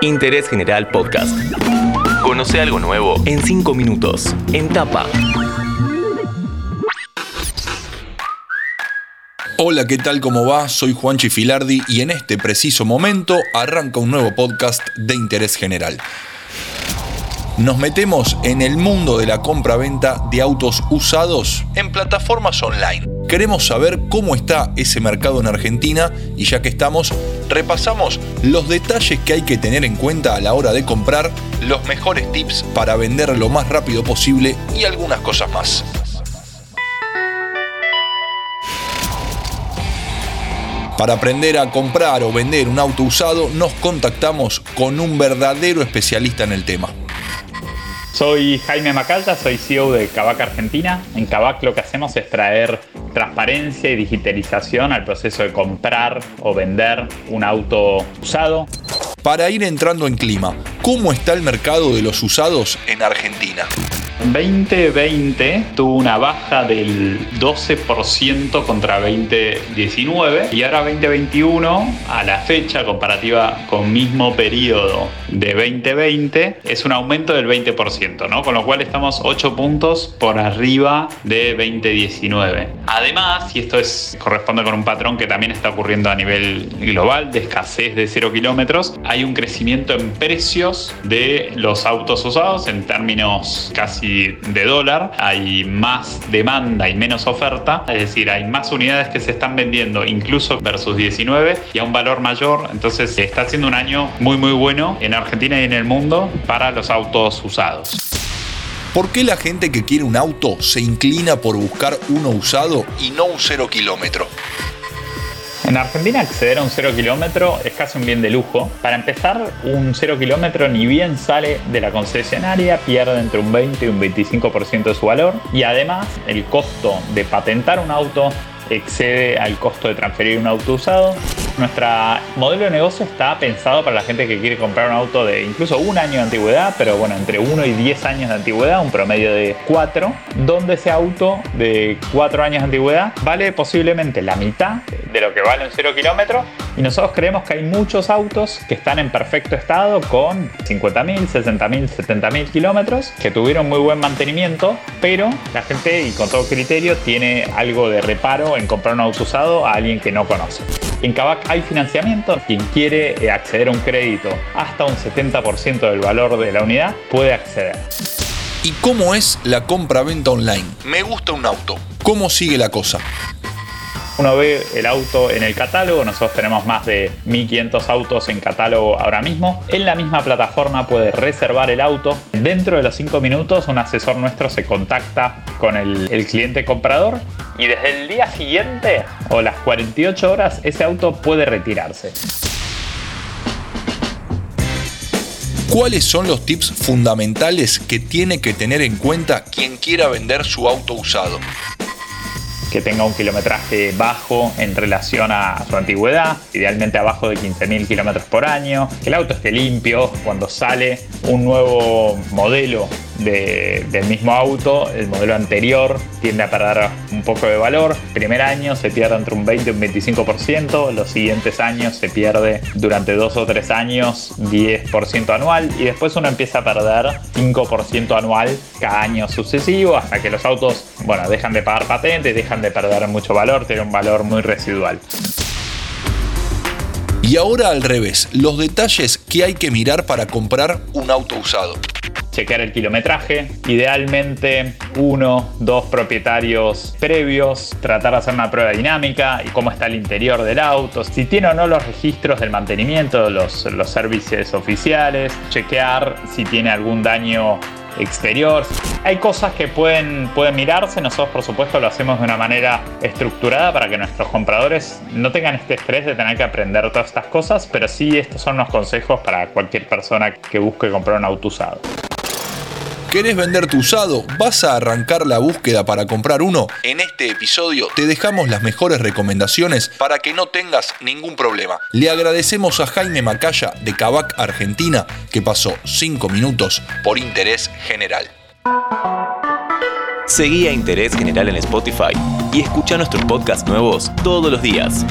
Interés General Podcast. Conoce algo nuevo en 5 minutos. En tapa. Hola, ¿qué tal? ¿Cómo va? Soy Juanchi Filardi y en este preciso momento arranca un nuevo podcast de interés general. Nos metemos en el mundo de la compra-venta de autos usados en plataformas online. Queremos saber cómo está ese mercado en Argentina y ya que estamos, repasamos los detalles que hay que tener en cuenta a la hora de comprar, los mejores tips para vender lo más rápido posible y algunas cosas más. Para aprender a comprar o vender un auto usado, nos contactamos con un verdadero especialista en el tema. Soy Jaime Macalta, soy CEO de Kavak Argentina. En Kavak lo que hacemos es traer transparencia y digitalización al proceso de comprar o vender un auto usado. Para ir entrando en clima, ¿cómo está el mercado de los usados en Argentina? 2020 tuvo una baja del 12% contra 2019 y ahora 2021 a la fecha comparativa con mismo periodo de 2020 es un aumento del 20%, ¿no? Con lo cual estamos 8 puntos por arriba de 2019. Además, y esto es, corresponde con un patrón que también está ocurriendo a nivel global de escasez de 0 kilómetros, hay un crecimiento en precios de los autos usados en términos casi de dólar, hay más demanda y menos oferta, es decir, hay más unidades que se están vendiendo incluso versus 19 y a un valor mayor, entonces está siendo un año muy muy bueno en Argentina y en el mundo para los autos usados. ¿Por qué la gente que quiere un auto se inclina por buscar uno usado y no un cero kilómetro? En Argentina acceder a un cero kilómetro es casi un bien de lujo. Para empezar, un cero kilómetro ni bien sale de la concesionaria, pierde entre un 20 y un 25% de su valor. Y además, el costo de patentar un auto excede al costo de transferir un auto usado. Nuestro modelo de negocio está pensado para la gente que quiere comprar un auto de incluso un año de antigüedad, pero bueno, entre 1 y 10 años de antigüedad, un promedio de 4, donde ese auto de 4 años de antigüedad vale posiblemente la mitad de lo que vale un 0 kilómetro y nosotros creemos que hay muchos autos que están en perfecto estado con 50.000, 60.000, 70.000 kilómetros que tuvieron muy buen mantenimiento, pero la gente y con todo criterio tiene algo de reparo en comprar un auto usado a alguien que no conoce. En Kavak hay financiamiento. Quien quiere eh, acceder a un crédito hasta un 70% del valor de la unidad puede acceder. ¿Y cómo es la compra-venta online? Me gusta un auto. ¿Cómo sigue la cosa? Uno ve el auto en el catálogo, nosotros tenemos más de 1500 autos en catálogo ahora mismo. En la misma plataforma puede reservar el auto. Dentro de los 5 minutos un asesor nuestro se contacta con el, el cliente comprador y desde el día siguiente o las 48 horas ese auto puede retirarse. ¿Cuáles son los tips fundamentales que tiene que tener en cuenta quien quiera vender su auto usado? que tenga un kilometraje bajo en relación a su antigüedad, idealmente abajo de 15.000 kilómetros por año, que el auto esté limpio, cuando sale un nuevo modelo del mismo auto, el modelo anterior tiende a perder un poco de valor. Primer año se pierde entre un 20 y un 25%, los siguientes años se pierde durante dos o tres años 10% anual y después uno empieza a perder 5% anual cada año sucesivo hasta que los autos, bueno, dejan de pagar patentes, dejan de perder mucho valor, tienen un valor muy residual. Y ahora al revés, los detalles que hay que mirar para comprar un auto usado chequear el kilometraje, idealmente uno, dos propietarios previos, tratar de hacer una prueba dinámica y cómo está el interior del auto, si tiene o no los registros del mantenimiento, los, los servicios oficiales, chequear si tiene algún daño exterior. Hay cosas que pueden, pueden mirarse, nosotros por supuesto lo hacemos de una manera estructurada para que nuestros compradores no tengan este estrés de tener que aprender todas estas cosas, pero sí estos son los consejos para cualquier persona que busque comprar un auto usado. ¿Querés vender tu usado? ¿Vas a arrancar la búsqueda para comprar uno? En este episodio te dejamos las mejores recomendaciones para que no tengas ningún problema. Le agradecemos a Jaime Macaya de Cabac Argentina que pasó 5 minutos por interés general. Seguí a Interés General en Spotify y escucha nuestros podcasts nuevos todos los días.